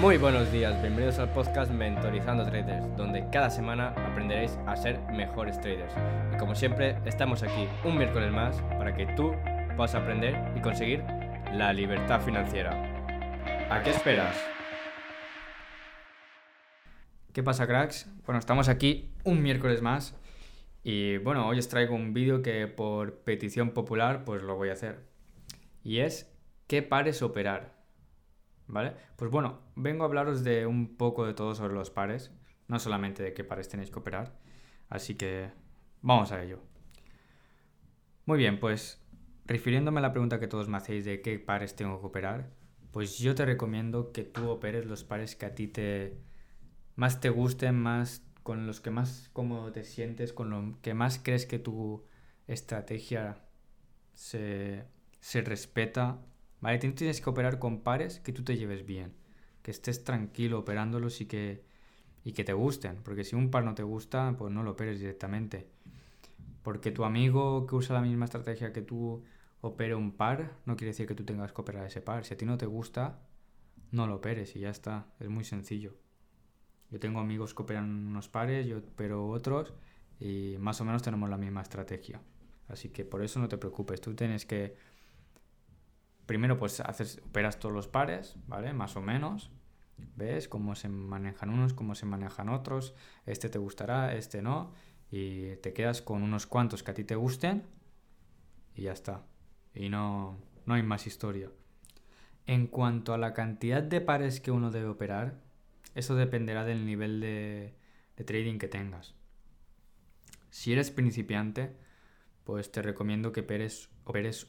Muy buenos días, bienvenidos al podcast Mentorizando Traders, donde cada semana aprenderéis a ser mejores traders. Y como siempre, estamos aquí un miércoles más para que tú puedas aprender y conseguir la libertad financiera. ¿A qué esperas? ¿Qué pasa, cracks? Bueno, estamos aquí un miércoles más y bueno, hoy os traigo un vídeo que por petición popular pues lo voy a hacer. Y es ¿qué pares operar? ¿Vale? Pues bueno, vengo a hablaros de un poco de todo sobre los pares, no solamente de qué pares tenéis que operar. Así que vamos a ello. Muy bien, pues refiriéndome a la pregunta que todos me hacéis de qué pares tengo que operar, pues yo te recomiendo que tú operes los pares que a ti te más te gusten, más con los que más cómodo te sientes, con lo que más crees que tu estrategia se, se respeta, ¿vale? Tienes que operar con pares que tú te lleves bien, que estés tranquilo operándolos y que, y que te gusten, porque si un par no te gusta, pues no lo operes directamente. Porque tu amigo que usa la misma estrategia que tú opere un par, no quiere decir que tú tengas que operar ese par. Si a ti no te gusta, no lo operes y ya está, es muy sencillo. Yo tengo amigos que operan unos pares, yo opero otros y más o menos tenemos la misma estrategia. Así que por eso no te preocupes, tú tienes que... Primero pues haces, operas todos los pares, ¿vale? Más o menos. ¿Ves cómo se manejan unos, cómo se manejan otros? Este te gustará, este no. Y te quedas con unos cuantos que a ti te gusten y ya está. Y no, no hay más historia. En cuanto a la cantidad de pares que uno debe operar, eso dependerá del nivel de, trading que tengas. Si eres principiante, pues te recomiendo que operes,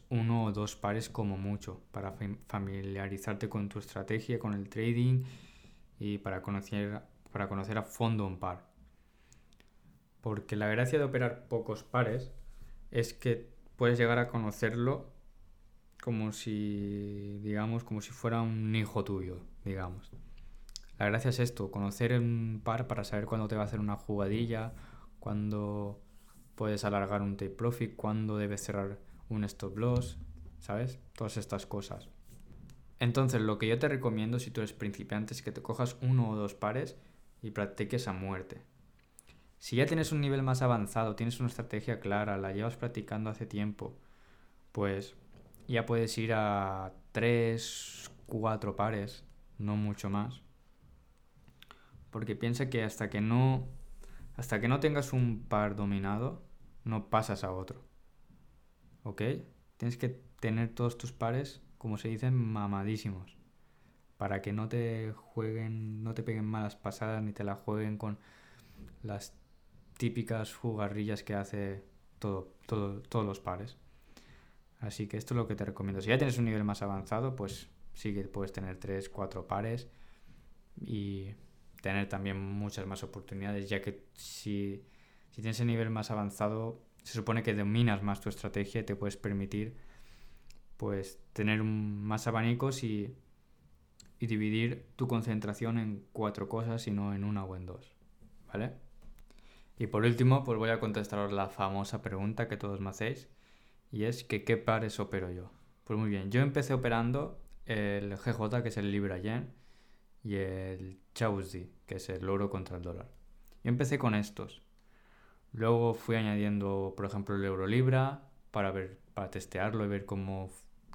uno o dos pares como mucho para familiarizarte con tu estrategia, con el trading y para conocer, para conocer a fondo un par. Porque la gracia de operar pocos pares es que puedes llegar a conocerlo como si, digamos, como si fuera un hijo tuyo, digamos. La gracia es esto, conocer un par para saber cuándo te va a hacer una jugadilla, cuándo puedes alargar un take profit, cuándo debes cerrar un stop loss, ¿sabes? Todas estas cosas. Entonces, lo que yo te recomiendo si tú eres principiante es que te cojas uno o dos pares y practiques a muerte. Si ya tienes un nivel más avanzado, tienes una estrategia clara, la llevas practicando hace tiempo, pues ya puedes ir a tres, cuatro pares, no mucho más porque piensa que hasta que no hasta que no tengas un par dominado, no pasas a otro. ¿Ok? Tienes que tener todos tus pares, como se dicen, mamadísimos. Para que no te jueguen, no te peguen malas pasadas ni te la jueguen con las típicas jugarrillas que hace todo, todos los pares. Así que esto es lo que te recomiendo. Si ya tienes un nivel más avanzado, pues sí que puedes tener 3, 4 pares y tener también muchas más oportunidades, ya que si, tienes el nivel más avanzado, se supone que dominas más tu estrategia y te puedes permitir pues tener más abanicos y, y dividir tu concentración en cuatro cosas y no en una o en dos, ¿vale? Y por último, pues voy a contestaros la famosa pregunta que todos me hacéis, y es que ¿qué pares opero yo? Pues muy bien, yo empecé operando el GJ, que es el Libra Yen, y el Chausdi, que es el oro contra el dólar. Yo empecé con estos. Luego fui añadiendo, por ejemplo, el euro libra para ver, para testearlo y ver cómo,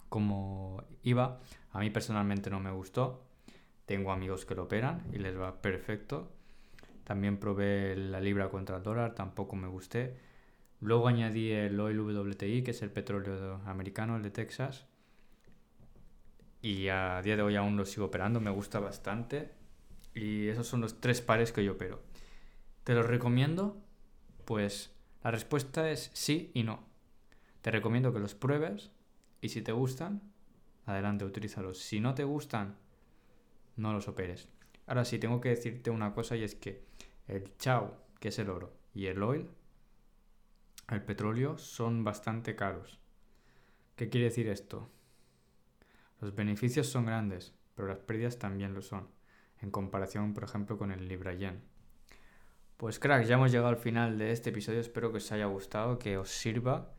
cómo iba. A mí personalmente no me gustó. Tengo amigos que lo operan y les va perfecto. También probé la libra contra el dólar, tampoco me gusté. Luego añadí el oil WTI, que es el petróleo americano, el de Texas, y a día de hoy aún lo sigo operando, me gusta bastante. Y esos son los tres pares que yo opero. ¿Te los recomiendo? Pues la respuesta es sí y no. Te recomiendo que los pruebes y si te gustan, adelante, utilízalos. Si no te gustan, no los operes. Ahora sí, tengo que decirte una cosa y es que el chao, que es el oro, y el oil, el petróleo, son bastante caros. ¿Qué quiere decir esto? Los beneficios son grandes, pero las pérdidas también lo son, en comparación, por ejemplo, con el Libra Yen. Pues crack, ya hemos llegado al final de este episodio, espero que os haya gustado, que os sirva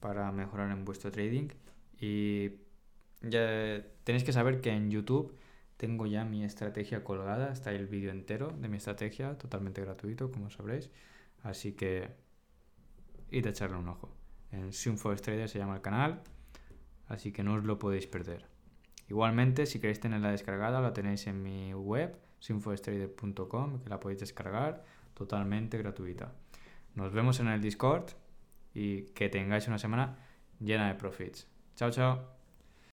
para mejorar en vuestro trading y ya tenéis que saber que en YouTube tengo ya mi estrategia colgada, está el vídeo entero de mi estrategia, totalmente gratuito, como sabréis. Así que id a echarle un ojo. En Swingforex Trader se llama el canal, así que no os lo podéis perder. Igualmente, si queréis tenerla descargada, la tenéis en mi web, swingforestrader.com, que la podéis descargar totalmente gratuita. Nos vemos en el Discord y que tengáis una semana llena de profits. Chao, chao.